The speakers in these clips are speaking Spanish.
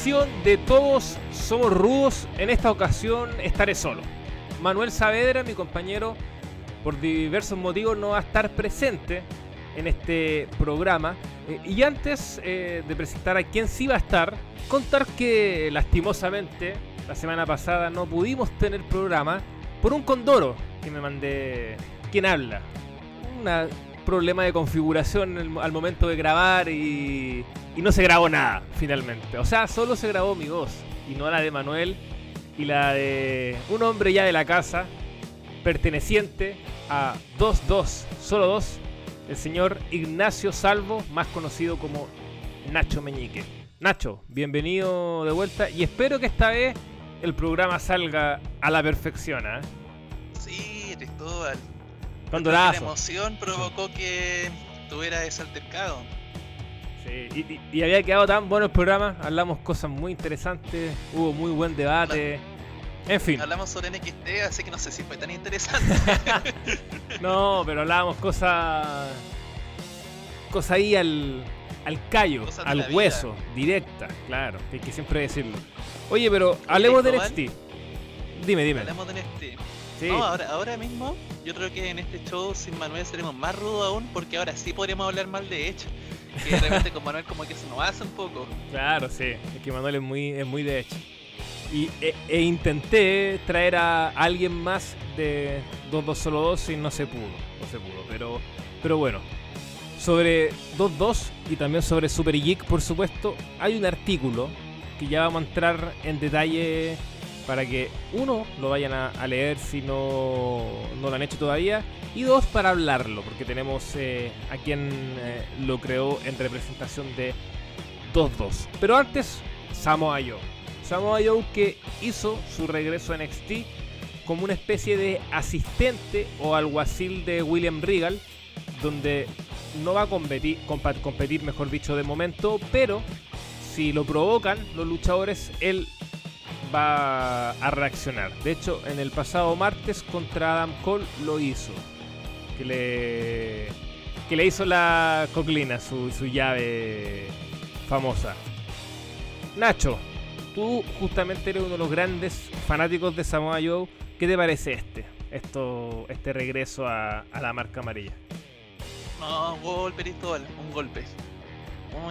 de Todos Somos Rudos. En esta ocasión estaré solo. Manuel Saavedra, mi compañero, por diversos motivos no va a estar presente en este programa. Eh, y antes eh, de presentar a quién sí va a estar, contar que lastimosamente la semana pasada no pudimos tener programa por un condoro que me mandé. ¿Quién habla? Un problema de configuración al momento de grabar y y no se grabó nada, finalmente. O sea, solo se grabó mi voz y no la de Manuel y la de un hombre ya de la casa, perteneciente a 2-2, solo dos, el señor Ignacio Salvo, más conocido como Nacho Meñique. Nacho, bienvenido de vuelta y espero que esta vez el programa salga a la perfección. ¿eh? Sí, Cristóbal. Cuando la emoción provocó que tuviera ese altercado y, había quedado tan bueno el programa, hablamos cosas muy interesantes, hubo muy buen debate. En fin. Hablamos sobre NXT, así que no sé si fue tan interesante. no, pero hablábamos cosas. Cosas ahí al, al callo, al hueso, directa, claro, hay que siempre decirlo. Oye, pero hablemos de NXT. Dime, dime. Hablemos de NXT. Sí. No, ahora, ahora mismo yo creo que en este show sin Manuel seremos más rudos aún porque ahora sí podríamos hablar mal de hecho. Que de repente con Manuel como que se nos hace un poco. Claro, sí. Es que Manuel es muy, es muy de hecho. Y, e, e intenté traer a alguien más de 2-2 solo 2 y no se pudo. No se pudo. Pero, pero bueno. Sobre 2-2 y también sobre Super Geek, por supuesto, hay un artículo que ya vamos a entrar en detalle para que uno lo vayan a, leer si no, no, lo han hecho todavía y dos para hablarlo porque tenemos eh, a quien eh, lo creó en representación de 2-2 pero antes Samoa Joe. Samoa Joe que hizo su regreso a NXT como una especie de asistente o alguacil de William Regal donde no va a competir, competir mejor dicho de momento pero si lo provocan los luchadores él va a reaccionar. De hecho, en el pasado martes contra Adam Cole lo hizo. Que le, que le hizo la coclina, su, su llave famosa. Nacho, tú justamente eres uno de los grandes fanáticos de Samoa Joe. ¿Qué te parece este? Esto, este regreso a, la marca amarilla. No, un golpe, Cristóbal, un golpe.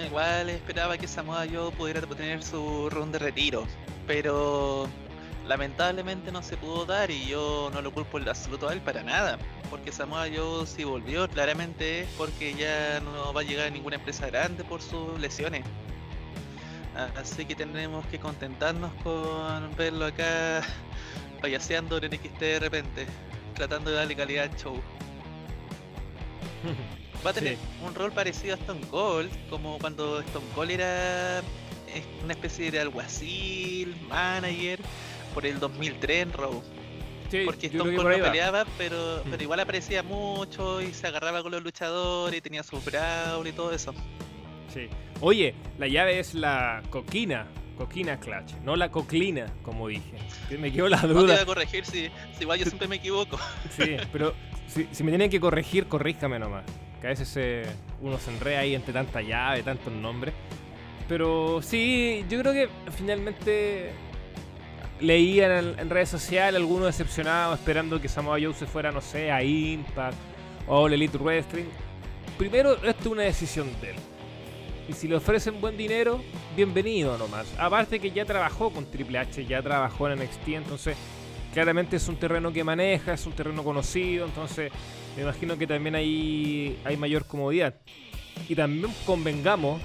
igual esperaba que Samoa Joe pudiera tener su ronda de retiro pero lamentablemente no se pudo dar y yo no lo culpo en absoluto a él para nada, porque Samoa Joe si volvió claramente es porque ya no va a llegar a ninguna empresa grande por sus lesiones. Así que tenemos que contentarnos con verlo acá payaseando en NXT de repente, tratando de darle calidad al show. Va a tener un rol parecido a Stone Cold, como cuando Stone Cold era es una especie de alguacil, manager, por el 2003 en Raw. Porque Stone Cold no peleaba, pero, pero igual aparecía mucho y se agarraba con los luchadores y tenía su brawl y todo eso. Sí. Oye, la llave es la coquina, coquina clutch, no la coclina, como dije. Me quedó la duda. No te voy a corregir si, si igual yo siempre me equivoco. Sí, pero si, si, me tienen que corregir, corríjame nomás. Que a veces eh, uno se enrea ahí entre tanta llave, tantos nombres. Pero sí, yo creo que finalmente leía en, redes sociales algunos decepcionados esperando que Samoa Joe se fuera, no sé, a Impact o a Elite Wrestling. Primero, esto es una decisión de él. Y si le ofrecen buen dinero, bienvenido nomás. Aparte que ya trabajó con Triple H, ya trabajó en NXT, entonces claramente es un terreno que maneja, es un terreno conocido, entonces me imagino que también ahí hay mayor comodidad. Y también convengamos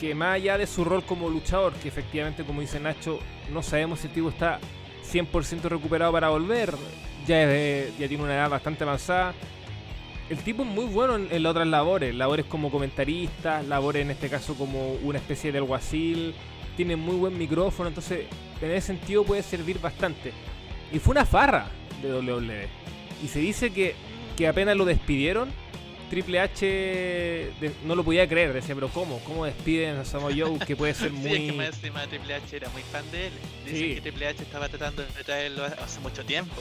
que más allá de su rol como luchador, que efectivamente, como dice Nacho, no sabemos si el tipo está 100% recuperado para volver, ya, ya tiene una edad bastante avanzada. El tipo es muy bueno en, las otras labores, labores como comentarista, labores en este caso como una especie de alguacil, tiene muy buen micrófono, entonces en ese sentido puede servir bastante. Y fue una farra de WWE. Y se dice que, que apenas lo despidieron, Triple H no lo podía creer, decía, pero ¿cómo? ¿Cómo despiden a Samoa Joe que puede ser muy... sí, es que más encima Triple H era muy fan de él. Dice que Triple H estaba tratando de traerlo hace mucho tiempo.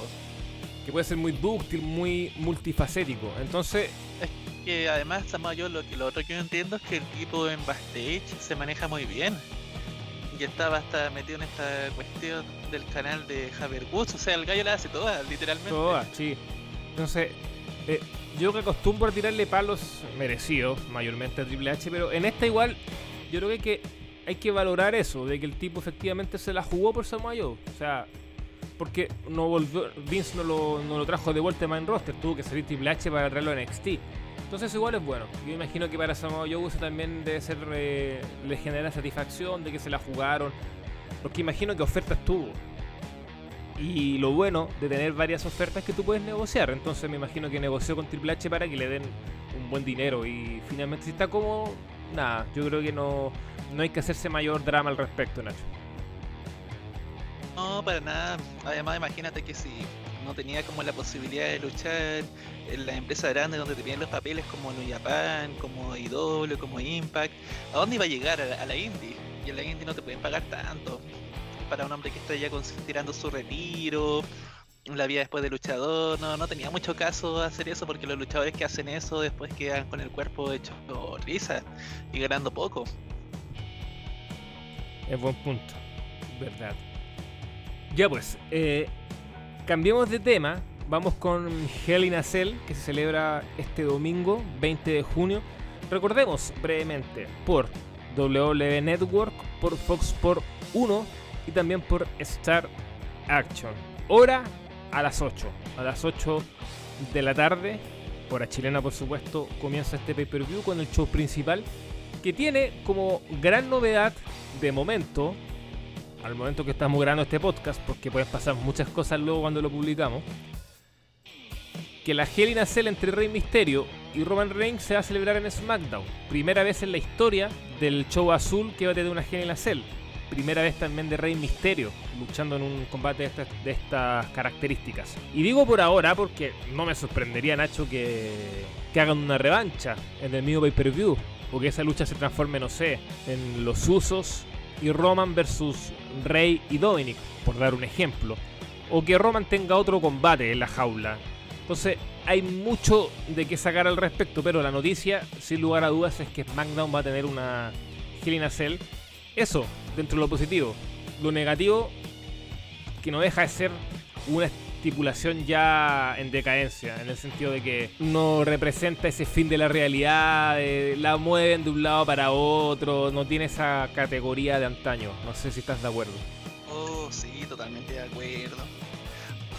Que puede ser muy dúctil, muy multifacético. Entonces... Es que además Samoa Joe, lo, que, lo otro que yo entiendo es que el tipo en backstage se maneja muy bien. Y estaba hasta metido en esta cuestión del canal de Javier Woods. O sea, el gallo la hace todas, literalmente. Todas, sí. Entonces, eh, yo que acostumbro a tirarle palos merecidos, mayormente a Triple H, pero en esta igual, yo creo que hay que, hay que valorar eso, de que el tipo efectivamente se la jugó por Samoa Joe. O sea, porque no volvió, Vince no lo, no lo trajo de vuelta a main roster, tuvo que salir Triple H para traerlo a NXT. Entonces igual es bueno. Yo imagino que para Samoa Joe eso también debe ser eh, le genera satisfacción de que se la jugaron. Porque imagino que ofertas tuvo. Y lo bueno de tener varias ofertas que tú puedes negociar. Entonces me imagino que negoció con Triple H para que le den un buen dinero. Y finalmente si está como... Nada, yo creo que no, no hay que hacerse mayor drama al respecto, Nacho. No, para nada. Además, imagínate que si no tenía como la posibilidad de luchar en las empresas grandes donde te piden los papeles como New Japan, como IW, como Impact, ¿a dónde iba a llegar? A la, a la indie. Y en la indie no te pueden pagar tanto. Para un hombre que está ya considerando su retiro, la vida después de luchador, no, no tenía mucho caso hacer eso porque los luchadores que hacen eso después quedan con el cuerpo hecho risa y ganando poco. Es buen punto, verdad. Ya pues, eh, cambiemos de tema. Vamos con Hell in a Cell, que se celebra este domingo, 20 de junio. Recordemos brevemente por WWE Network, por Fox Sport 1 y también por Star Action. Hora a las 8. A las 8 de la tarde, hora chilena por supuesto, comienza este pay-per-view con el show principal que tiene como gran novedad de momento, al momento que estamos grabando este podcast, porque pueden pasar muchas cosas luego cuando lo publicamos, que la Hell in entre Rey Misterio y Roman Reigns se va a celebrar en SmackDown. Primera vez en la historia del show azul que va a tener una Hell in. Primera vez también de Rey Misterio luchando en un combate de estas, características. Y digo por ahora porque no me sorprendería, Nacho, que, que hagan una revancha en el mismo pay-per-view. O que esa lucha se transforme, no sé, en los usos y Roman versus Rey y Dominic, por dar un ejemplo. O que Roman tenga otro combate en la jaula. Entonces, hay mucho de qué sacar al respecto, pero la noticia, sin lugar a dudas, es que SmackDown va a tener una Hell in a Cell. Eso, dentro de lo positivo. Lo negativo, que no deja de ser una estipulación ya en decadencia, en el sentido de que no representa ese fin de la realidad, eh, la mueven de un lado para otro, no tiene esa categoría de antaño. No sé si estás de acuerdo. Oh, sí, totalmente de acuerdo.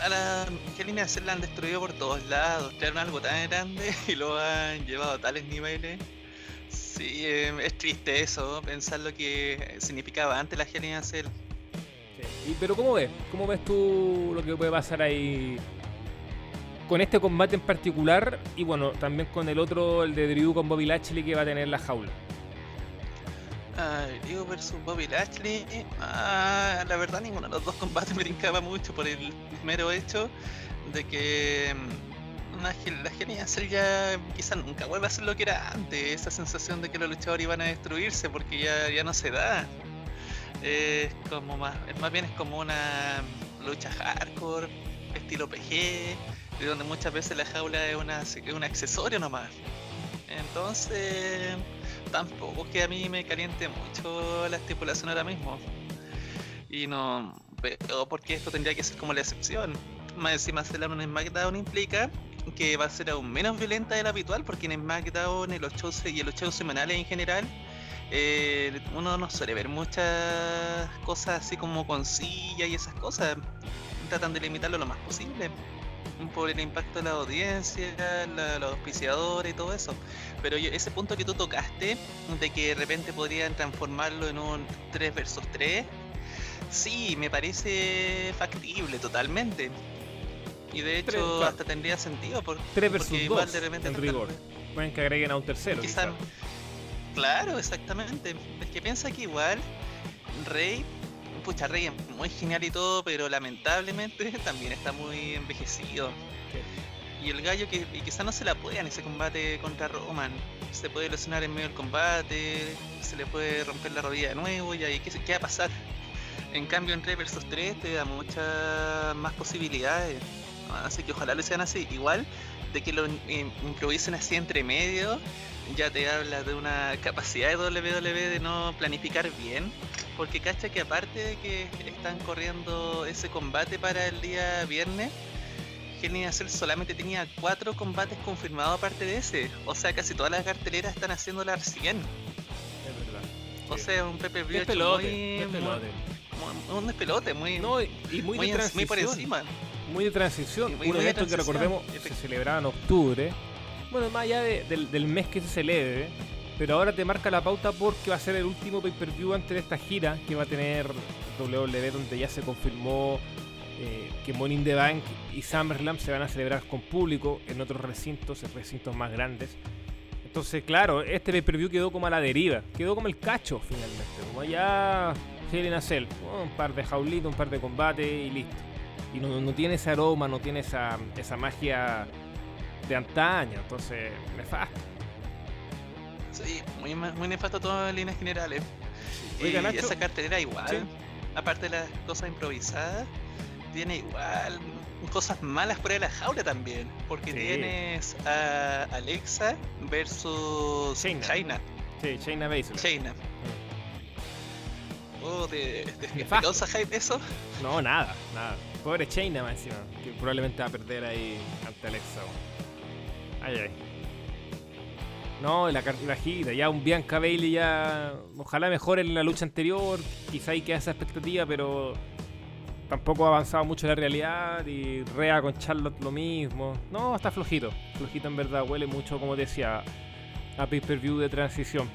A la Kelly se la han destruido por todos lados, crearon algo tan grande y lo han llevado a tales niveles. Sí, eh, es triste eso, pensar lo que significaba antes la Hell in a Cell. Y, pero ¿cómo ves? ¿Cómo ves tú lo que puede pasar ahí con este combate en particular? Y bueno, también con el otro, el de Drew con Bobby Lashley que va a tener la jaula. Ah, Drew versus Bobby Lashley. Ah, la verdad, ninguno de los dos combates me brincaba mucho por el mero hecho de que Hell- la Cell ya quizá nunca vuelva a ser lo que era antes. Esa sensación de que los luchadores iban a destruirse porque ya, ya no se da. Es como más, más bien es como una lucha hardcore, estilo PG, de donde muchas veces la jaula es, una, es un accesorio nomás. Entonces, tampoco que a mí me caliente mucho la estipulación ahora mismo. Y no veo por qué esto tendría que ser como la excepción. Más encima hacerla en SmackDown implica que va a ser aún menos violenta de lo habitual, porque en SmackDown, en los shows y en los shows semanales en general, eh, uno no suele ver muchas cosas así como con silla y esas cosas. Tratan de limitarlo lo más posible por el impacto de la audiencia, la- los auspiciadores y todo eso. Pero yo- ese punto que tú tocaste, de que de repente podrían transformarlo en un 3 versus 3, sí, me parece factible totalmente. Y de Tres, hecho claro. hasta tendría sentido por, 3 versus porque 2 igual de repente en rigor. de- Pueden que agreguen a un tercero. Quizá- quizá. Claro, exactamente. Es que piensa que igual Rey, pucha, Rey es muy genial y todo, pero lamentablemente también está muy envejecido. Y el gallo que y quizá no se la pueda en ese combate contra Roman. Se puede lesionar en medio del combate, se le puede romper la rodilla de nuevo y ahí qué, qué va a pasar. En cambio en 3 versus 3 te da muchas más posibilidades. Así que ojalá lo sean así. Igual de que lo im- improvisen así entre medio, ya te habla de una capacidad de WWE de no planificar bien. Porque cacha que aparte de que están corriendo ese combate para el día viernes, Cell solamente tenía cuatro combates confirmados aparte de ese. O sea, casi todas las carteleras están haciéndola recién. Es verdad. O Sí. sea, un Pepe View muy, un despelote, muy, No, y y muy, muy, de en- transición. muy por encima. Muy de transición. Muy- un muy de evento que recordemos se celebraba en octubre. Bueno, más allá de- del, del mes que se celebre. Pero ahora te marca la pauta porque va a ser el último pay-per-view antes de esta gira que va a tener WWE, donde ya se confirmó eh, que Money in the Bank y SummerSlam se van a celebrar con público en otros recintos, en recintos más grandes. Entonces, claro, este pay-per-view quedó como a la deriva, quedó como el cacho finalmente, como allá Hell in a Cell, un par de jaulitos, un par de combates y listo. Y no, no tiene ese aroma, no tiene esa, esa magia de antaño, entonces, nefasto. Sí, muy, muy nefasto todo en líneas generales. Oiga, y Nacho. esa cartelera igual, Sí. aparte de las cosas improvisadas, tiene igual cosas malas fuera de la jaula también. Porque Sí. tienes a Alexa versus Shayna. China. Sí, Shayna Baszler. China. Oh, ¿te, te, te Nefasto. causa hype eso? No, nada, nada. Pobre Shayna más encima, que probablemente va a perder ahí ante Alexa. Ay, ay. No, la gira, ya un Bianca Bailey ya. Ojalá mejore en la lucha anterior. Quizá ahí queda esa expectativa, pero tampoco ha avanzado mucho la realidad. Y Rea con Charlotte lo mismo. No, está flojito. Flojito en verdad, huele mucho, como decía, a pay-per-view de transición.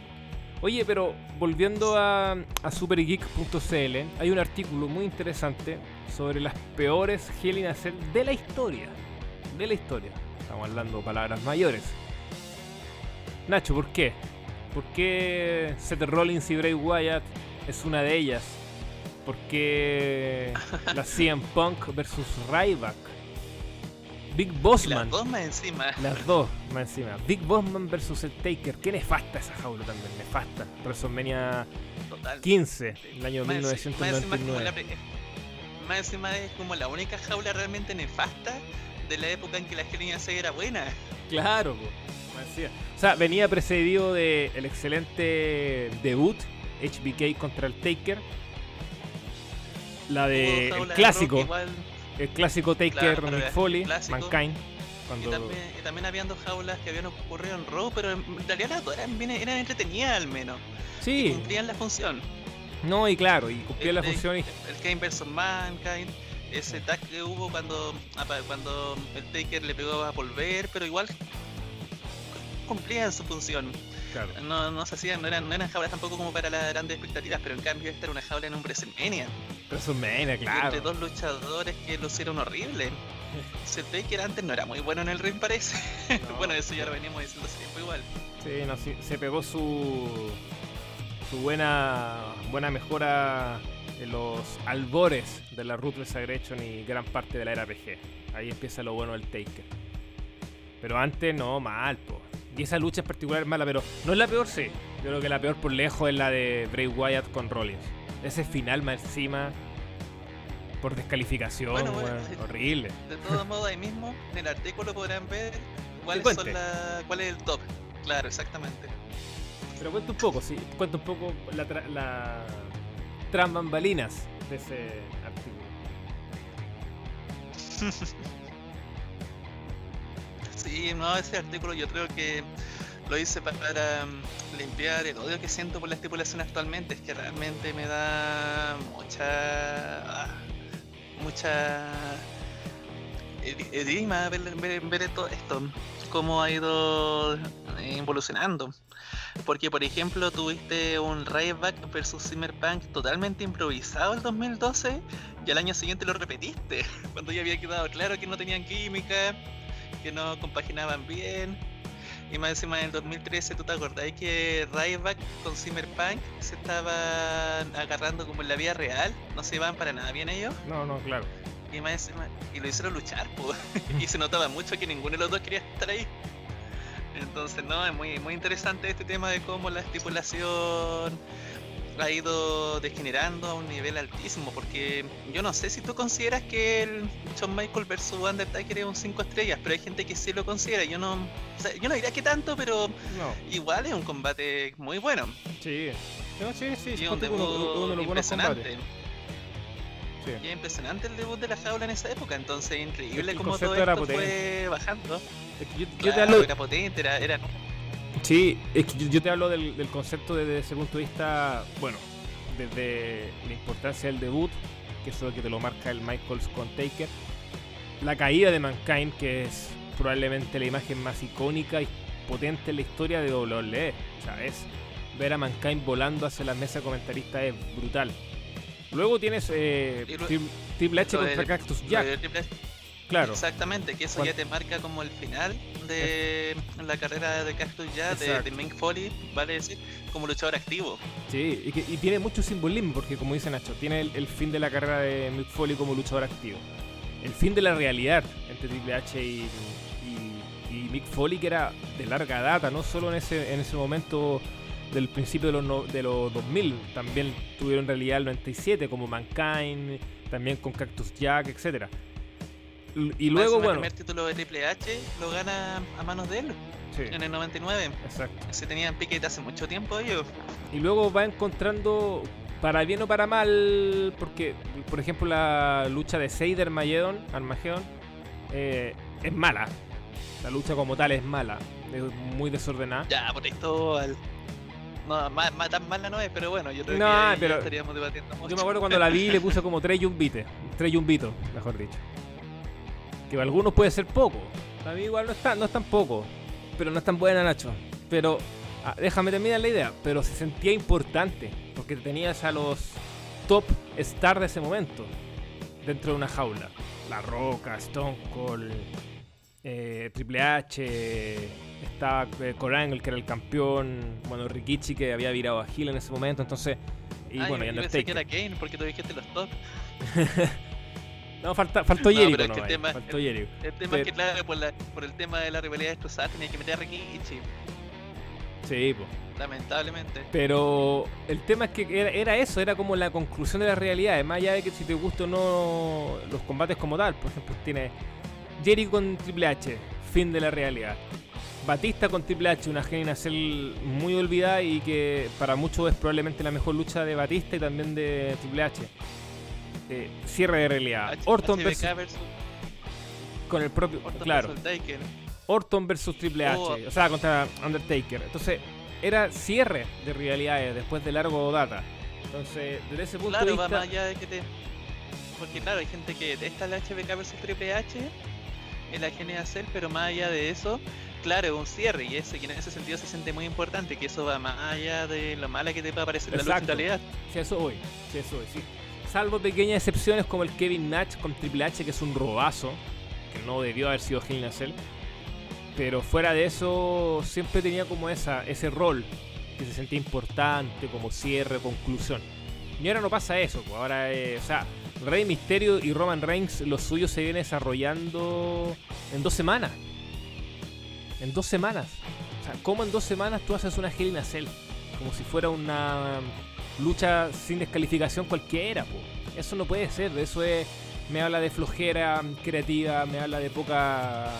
Oye, pero volviendo a, supergeek.cl, hay un artículo muy interesante sobre las peores a Cell de la historia. De la historia. Estamos hablando palabras mayores. Nacho, ¿por qué? ¿Por qué Seth Rollins y Bray Wyatt es una de ellas? ¿Por qué la CM Punk versus Ryback? Big Y las Bossman. dos más encima. Las dos, más encima. Big Bossman versus el Taker. Qué nefasta esa jaula también, nefasta. WrestleMania Total. 15, el año Más más encima es como la 1999. pri- Más encima es como la única jaula realmente nefasta de la época en que la Hell in a Cell era buena. Claro, encima. O sea, venía precedido de el excelente debut, HBK contra el Taker. La de el de clásico, igual, el clásico Taker Claro, Mick Foley. Mankind. y, Cuando... también, y también habían dos jaulas que habían ocurrido en Raw, pero en realidad las dos eran, eran entretenidas al menos. Sí, Cumplían la función. no, y claro, y cumplía El la función y El Kane vs Mankind, ese tag que hubo cuando, cuando el Taker le pegó a volver, pero igual cumplían su función. Claro. No, no se hacían, no eran, no eran jaulas tampoco como para las grandes expectativas, pero en cambio esta era una jaula en un WrestleMania. WrestleMania, Y claro. entre dos luchadores que lo hicieron horrible. Si el Taker antes no era muy bueno en el ring parece. No. bueno, eso ya lo veníamos diciendo hace tiempo igual. Sí, no, sí, se pegó su su buena buena mejora en los albores de la Ruthless Aggression y gran parte de la era PG. Ahí empieza lo bueno del Taker. Pero antes no, mal, po. Y esa lucha en particular es mala, pero no es la peor, sí. Yo creo que la peor por lejos es la de Bray Wyatt con Rollins. Ese final más encima por descalificación, Bueno, horrible. De todos modos, ahí mismo en el artículo podrán ver cuáles son la, cuál es el top. Claro, exactamente. Pero cuenta un poco, sí, cuenta un poco la, tra- la tras bambalinas de ese artículo. Sí, no, ese artículo yo creo que lo hice pa- para, mm, limpiar el odio que siento por la estipulación actualmente. Es que realmente me da mucha. ah, mucha. edi- edima ver, ver- ver todo esto. Cómo ha ido eh, evolucionando. Porque, por ejemplo, tuviste un Ryback versus Cyberpunk totalmente improvisado el 2012 y al año siguiente lo repetiste. Cuando ya había quedado claro que no tenían química, que no compaginaban bien. Y más encima en el 2013, ¿tú te acordás que Ryback con Cyberpunk se estaban agarrando como en la vida real? No se iban para nada bien ellos. No, no, claro. Y más encima, y lo hicieron luchar, po. y se notaba mucho que ninguno de los dos quería estar ahí. Entonces, no, es muy, muy interesante este tema de cómo la estipulación ha ido degenerando a un nivel altísimo, porque yo no sé si tú consideras que el Shawn Michael versus Undertaker es un 5 estrellas, pero hay gente que sí lo considera. Yo no, o sea, yo no diría que tanto, pero No, igual es un combate muy bueno. sí. No, sí, sí, Y es un uno, debut uno impresionante. Sí. Y es impresionante el debut de la jaula en esa época, entonces increíble concepto todo esto fue bajando. Yo, te hablo, era potente, era, era Sí, es que yo, te hablo del, del concepto desde ese punto de vista, bueno, desde la importancia del debut, que eso es lo que te lo marca el Michaels con Taker, la caída de Mankind, que es probablemente la imagen más icónica y potente en la historia de WWE. O sea, es ver a Mankind volando hacia la mesa comentarista es brutal. Luego tienes eh, lo- Triple H contra de- Cactus Jack. Claro. Exactamente, que eso ya te marca como el final de la carrera de Cactus ya, de, Exacto. de Mick Foley, vale decir, como luchador activo. Sí, y, que- y tiene mucho simbolismo, porque como dice Nacho, tiene el, el fin de la carrera de Mick Foley como luchador activo. El fin de la realidad entre Triple H y, y- y Mick Foley, que era de larga data, no solo en ese, en ese momento del principio de los, no- de los 2000, también tuvieron realidad el 97, como Mankind, también con Cactus Jack, etc. Y luego, bueno, El primer título de Triple H lo gana a manos de él sí, en el 99. exacto. Se tenían pique hace mucho tiempo ellos. Y luego va encontrando, para bien o para mal, porque, por ejemplo, la lucha de Seider Magedon, Armageddon, eh, es mala. La lucha como tal es mala, es muy desordenada. Ya, por esto al... No, más, más tan mala no es, pero bueno, yo creo No, que pero estaríamos debatiendo mucho. Yo me acuerdo cuando la vi le puse como tres yumbites, tres yumbitos, mejor dicho. Que para algunos puede ser poco, para mí igual no es tan, no es tan poco, pero no es tan buena Nacho. Pero, ah, déjame terminar la idea, pero se sentía importante, porque tenías a los top stars de ese momento dentro de una jaula. La Roca, Stone Cold, eh, Triple H, estaba eh, Kurt Angle que era el campeón, bueno Rikichi que había virado a Hill en ese momento, entonces y Ah, bueno, yo, y yo pensé que Undertaker. era Kane porque tú dijiste los top. No, falta, faltó No, Jericho, pero es no, que el tema- faltó. El tema Pero- es que, claro, por, la, por el tema de la rivalidad destrozada tenía que meter a Rikichi, Sí, po. lamentablemente. pero el tema es que era, era eso, era como la conclusión de la realidad, más allá de que si te gusta o no los combates como tal, por ejemplo, tiene Jericho con Triple H, fin de la realidad. Batista con Triple H, una a Cell muy olvidada y que para muchos es probablemente la mejor lucha de Batista y también de Triple H. Eh, cierre de realidad. H- Orton versus, versus con el propio, Orton claro. versus. Orton versus Triple H, Oh. o sea, contra Undertaker. Entonces, era cierre de rivalidades después de largo data. Entonces, desde ese punto Claro, de va vista, más allá de que te. Porque, claro, hay gente que detesta la HBK versus Triple H en la genera hacer, pero más allá de eso, claro, es un cierre y, ese, y en ese sentido se siente muy importante que eso va más allá de lo mala que te pueda parecer la lucha en Exacto. realidad. si eso voy, si eso voy, sí. Salvo pequeñas excepciones como el Kevin Nash con Triple H, que es un robazo, que no debió haber sido Hell Cell. Pero fuera de eso, siempre tenía como esa, ese rol que se sentía importante, como cierre, conclusión. Y ahora no pasa eso, pues ahora, eh, o sea, Rey Misterio y Roman Reigns, lo suyo se viene desarrollando en dos semanas. En dos semanas. O sea, ¿cómo en dos semanas tú haces una Hell in? Como si fuera una lucha sin descalificación cualquiera, po. Eso no puede ser, eso es. Me habla de flojera creativa, me habla de poca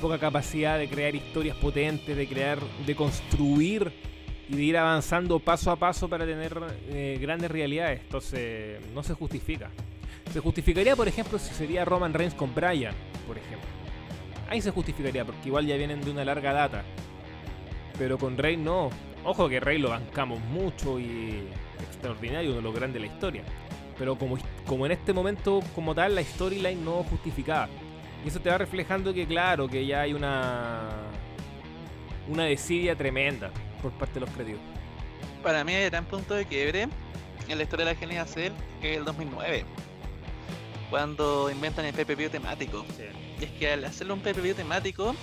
poca capacidad de crear historias potentes, de crear, de construir y de ir avanzando paso a paso para tener eh, grandes realidades. Entonces, no se justifica. Se justificaría, por ejemplo, si sería Roman Reigns con Bryan, por ejemplo. Ahí se justificaría, porque igual ya vienen de una larga data. Pero con Rey no. Ojo que Rey lo bancamos mucho y extraordinario, uno de los grandes de la historia. Pero como, como en este momento, como tal, la storyline no justificaba. Y eso te va reflejando que, claro, que ya hay una. Una desidia tremenda por parte de los creativos. Para mí, el gran punto de quiebre en la historia de la genera hacer es el 2009, cuando inventan el PPV temático. Y es que al hacerlo un PPV temático,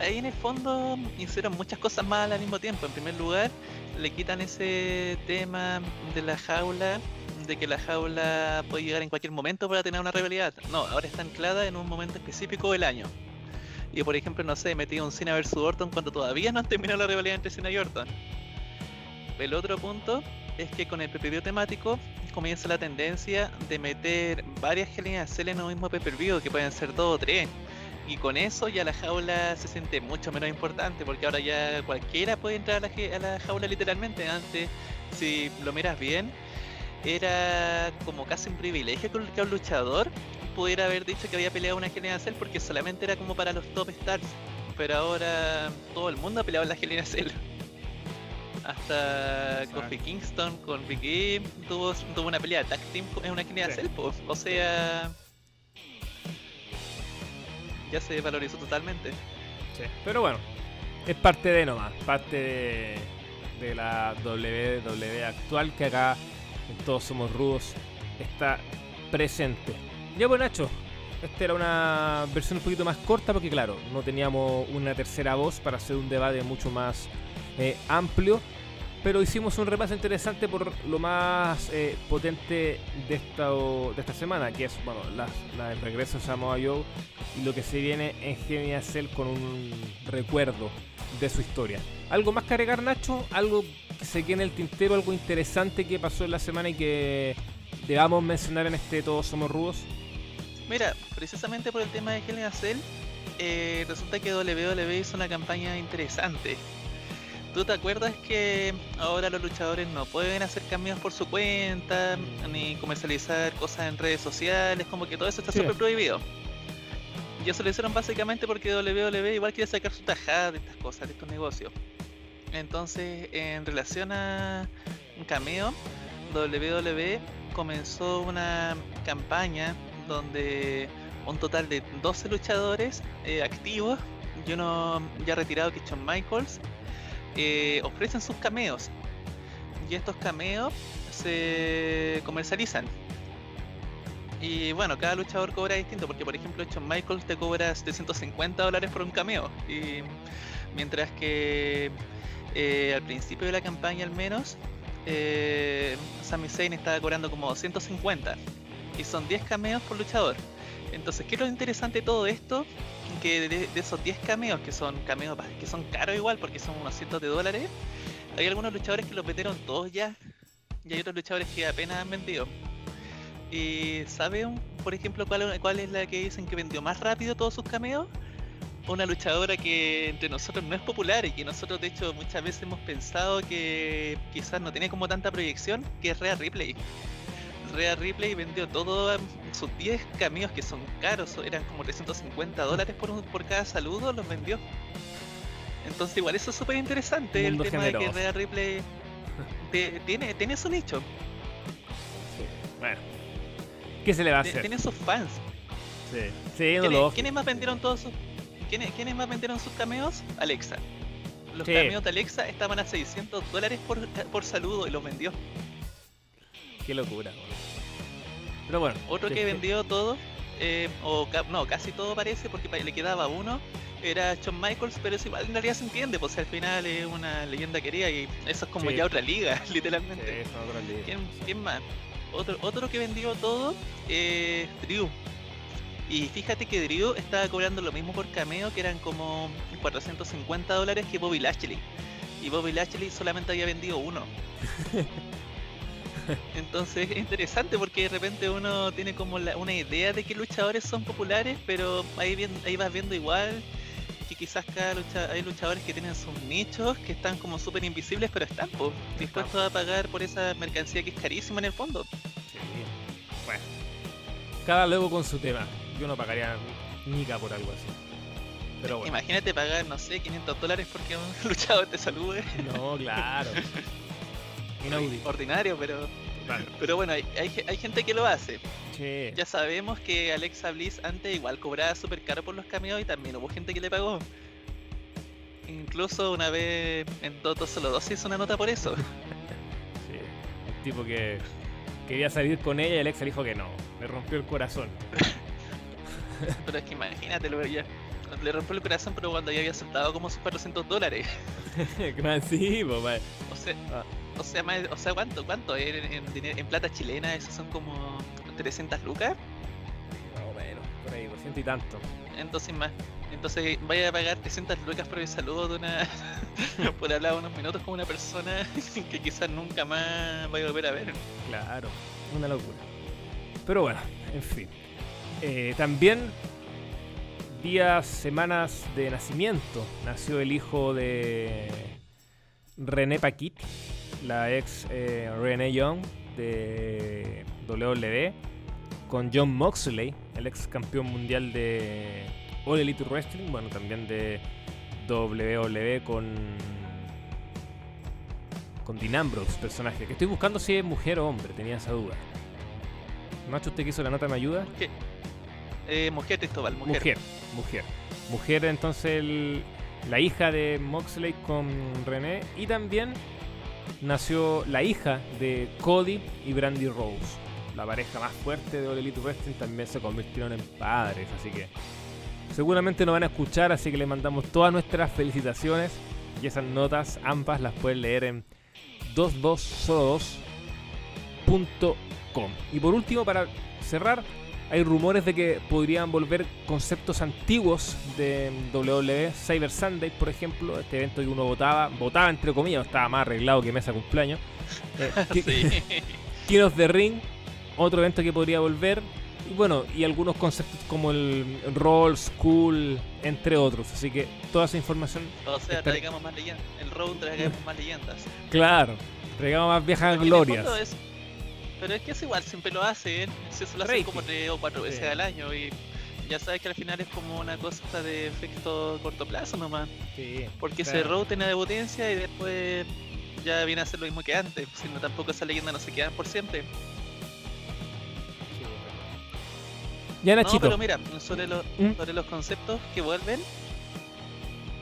ahí en el fondo hicieron muchas cosas malas al mismo tiempo. En primer lugar, le quitan ese tema de la jaula, de que la jaula puede llegar en cualquier momento para tener una rivalidad. No, ahora está anclada en un momento específico del año. Y por ejemplo, no sé, metí un Cena vs Orton cuando todavía no han terminado la rivalidad entre Cena y Orton. el otro punto es que con el pay temático comienza la tendencia de meter varias Hell en un mismo pay que pueden ser dos o tres. Y con eso ya la jaula se siente mucho menos importante, porque ahora ya cualquiera puede entrar a la, a la jaula literalmente. Antes, si lo miras bien, era como casi un privilegio que un luchador pudiera haber dicho que había peleado una Hell Cell porque solamente era como para los top stars. Pero ahora todo el mundo ha peleado en la Hell Cell. Hasta Kofi Kingston con Big E tuvo, tuvo una pelea tag team en una Hell Cell, o sea ya se valorizó totalmente. Sí, pero bueno, es parte de nomás, parte de, la WWE actual que acá en Todos Somos Rudos está presente. Ya bueno Nacho, esta era una versión un poquito más corta porque claro, no teníamos una tercera voz para hacer un debate mucho más eh, amplio pero hicimos un repaso interesante por lo más eh, potente de esta, de esta semana, que es bueno, la, el regreso de Samoa Joe y lo que se viene en Genia Cell con un recuerdo de su historia. ¿Algo más que agregar, Nacho? ¿Algo que se quede en el tintero? ¿Algo interesante que pasó en la semana y que debamos mencionar en este Todos Somos Rudos? Mira, precisamente por el tema de Cell, eh, resulta que WWE hizo una campaña interesante ¿Tú te acuerdas que ahora los luchadores no pueden hacer cambios por su cuenta, ni comercializar cosas en redes sociales? Como que todo eso está súper prohibido. Y eso lo hicieron básicamente porque WWE igual quiere sacar su tajada de estas cosas, de estos negocios. Entonces, en relación a un cameo, WWE comenzó una campaña donde un total de 12 luchadores eh, activos y uno ya retirado que es Shawn Michaels eh, ofrecen sus cameos. Y estos cameos se comercializan. Y bueno, cada luchador cobra distinto, porque por ejemplo Shawn Michaels te cobra 750 dólares por un cameo. Y mientras que eh, al principio de la campaña al menos, eh, Sami Zayn estaba cobrando como 250. Y son 10 cameos por luchador. Entonces, ¿qué es lo interesante de todo esto? que de, esos 10 cameos, que son cameos que son caros igual, porque son unos cientos de dólares, hay algunos luchadores que los vendieron todos ya, y hay otros luchadores que apenas han vendido. ¿Y saben, por ejemplo, cuál, cuál es la que dicen que vendió más rápido todos sus cameos? Una luchadora que entre nosotros no es popular y que nosotros de hecho muchas veces hemos pensado que quizás no tiene como tanta proyección, que es Rhea Ripley. Rhea Ripley vendió todos sus 10 caminos que son caros, eran como 350 dólares por, por cada saludo, los vendió. Entonces igual eso es súper interesante, el tema de que Rhea Ripley tiene, tiene su nicho. Bueno, ¿qué se le va a hacer? Tiene sus fans. Sí, sí ¿Quiénes, más vendieron todos sus... ¿Quiénes, más vendieron sus cameos? Alexa. Los cameos de Alexa estaban a 600 dólares por, por saludo y los vendió. Qué locura, Pero bueno. Otro que vendió todo, eh, o no, casi todo parece, porque le quedaba uno, era Shawn Michaels, pero eso igual en realidad se entiende, pues al final es una leyenda querida y eso es como ya otra liga, literalmente. ¿Quién, más? Otro, otro que vendió todo, eh, Drew. Y fíjate que Drew estaba cobrando lo mismo por cameo, que eran como 450 dólares que Bobby Lashley. Y Bobby Lashley solamente había vendido uno. Entonces es interesante porque de repente uno tiene como una idea de que luchadores son populares, pero ahí, ahí vas viendo igual que quizás cada lucha, hay luchadores que tienen sus nichos que están como súper invisibles, pero están dispuestos a pagar por esa mercancía que es carísima en el fondo. Bueno, cada luego con su tema. Yo no pagaría nica por algo así. Pero bueno. Imagínate pagar, no sé, 500 dólares porque un luchador te salude. No, claro. Ordinario, pero. Pero bueno, hay, hay, gente que lo hace. Ya sabemos que Alexa Bliss antes igual cobraba súper caro por los cameos y también hubo gente que le pagó. Incluso una vez en Toto Solo 2 hizo una nota por eso. sí, el tipo que quería salir con ella y Alexa dijo que no. Le rompió el corazón. pero es que imagínate, lo ya le rompió el corazón, pero cuando ya había soltado como sus 400 dólares. sí, pues, O sea, ah. O sea, o sea ¿cuánto? ¿Cuánto? En, en, plata chilena eso son como 300 lucas. Más o menos, por ahí, por ciento y tanto. Entonces, más, Entonces vaya a pagar 300 lucas por el saludo de una por hablar unos minutos con una persona que quizás nunca más vaya a volver a ver. Claro, una locura. Pero bueno, en fin. Eh, también días, semanas de nacimiento, nació el hijo de René Paquit, la ex eh, René Young de WWE, con John Moxley, el ex campeón mundial de All Elite Wrestling, bueno, también de WWE con con Dean Ambrose, personaje, que estoy buscando si es mujer o hombre, tenía esa duda. Macho, ¿usted que hizo la nota me ayuda? ¿Qué? Eh, mujer Cristóbal, mujer. Mujer, mujer. Mujer, entonces el- la hija de Moxley con René. Y también nació la hija de Cody y Brandy Rose. La pareja más fuerte de All Elite Wrestling también se convirtieron en padres. Así que seguramente nos van a escuchar. Así que le mandamos todas nuestras felicitaciones. Y esas notas, ambas las pueden leer en 2202.com. Y por último, para cerrar, hay rumores de que podrían volver conceptos antiguos de WWE, Cyber Sunday, por ejemplo, este evento que uno votaba, votaba entre comillas, estaba más arreglado que mesa cumpleaños. Eh. King of the Ring, otro evento que podría volver. Y bueno, y algunos conceptos como el Roll, School, entre otros. Así que toda esa información, O sea, traigamos más leyendas. El road traigamos más leyendas. claro, traigamos más viejas glorias. Pero es que es igual, siempre lo hacen. Se lo hacen Rating. como tres o cuatro veces Sí. al año. Y ya sabes que al final es como una cosa de efecto corto plazo nomás. Sí, Porque claro. ese road tiene de potencia y después ya viene a ser lo mismo que antes. Si no, tampoco esa leyenda no se quedan por siempre. Ya No, Nachito, pero mira, sobre, los ¿Mm? sobre los conceptos que vuelven.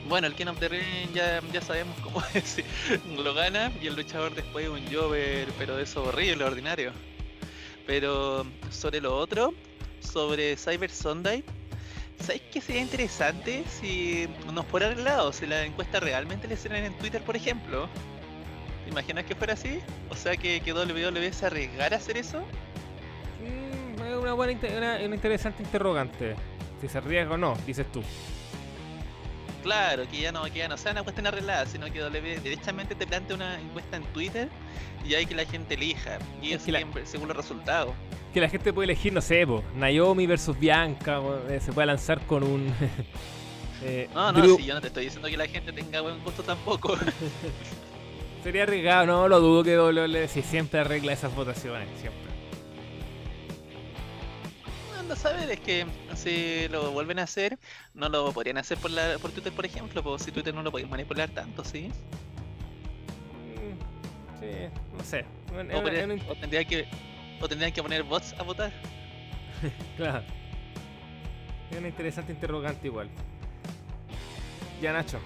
Bueno, el King of the Ring ya, ya sabemos cómo es. Lo gana y el luchador después es un Jover, pero eso horrible, ordinario. Pero sobre lo otro, sobre Cyber Sunday, ¿sabes qué sería interesante si nos fuera arreglado? Si la encuesta realmente le hicieran en Twitter, por ejemplo. ¿Te imaginas que fuera así? O sea, que, que WWE se arriesgara a hacer eso. Mm, es una buena, una interesante interrogante. Si se arriesga o no, dices tú. Claro, que ya no, que ya no sea una cuestión arreglada, sino que W directamente te plantea una encuesta en Twitter y hay que la gente elija. Y Es la- según los resultados. Que la gente puede elegir, no sé, po, Naomi versus Bianca, eh, se puede lanzar con un... eh, No, no, Drew- si yo no te estoy diciendo que la gente tenga buen gusto tampoco. Sería arriesgado, no lo dudo que WWE si siempre arregla esas votaciones, siempre. Anda a saber, es que si lo vuelven a hacer, no lo podrían hacer por, la, por Twitter, por ejemplo, pues si Twitter no lo podéis manipular tanto, ¿sí? Mm, sí, no sé. O, podría- tendría que, o tendrían que poner bots a votar. Claro. Es una interesante interrogante igual. Ya Nacho,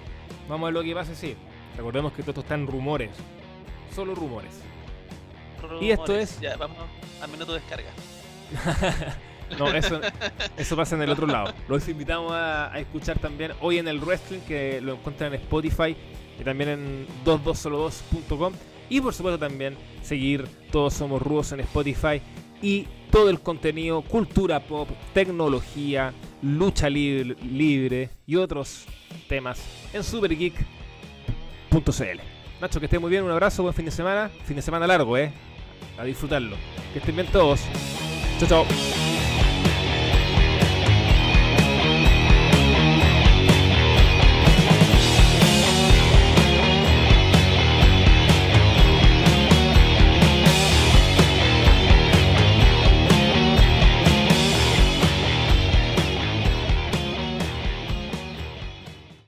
vamos a ver lo que pasa, sí. Recordemos que todo esto está en rumores. Solo rumores. Y esto es- Ya, vamos al minuto de descarga. No, eso, eso pasa en el otro lado. Los invitamos a, a escuchar también hoy en el wrestling, que lo encuentran en Spotify y también en 2202.com. Y por supuesto también seguir Todos Somos Rudos en Spotify y todo el contenido, cultura pop, tecnología, lucha libre, libre y otros temas en supergeek.cl. Nacho, que esté muy bien, un abrazo, buen fin de semana. Fin de semana largo, ¿eh? A disfrutarlo. Que estén bien todos. Chao, chao.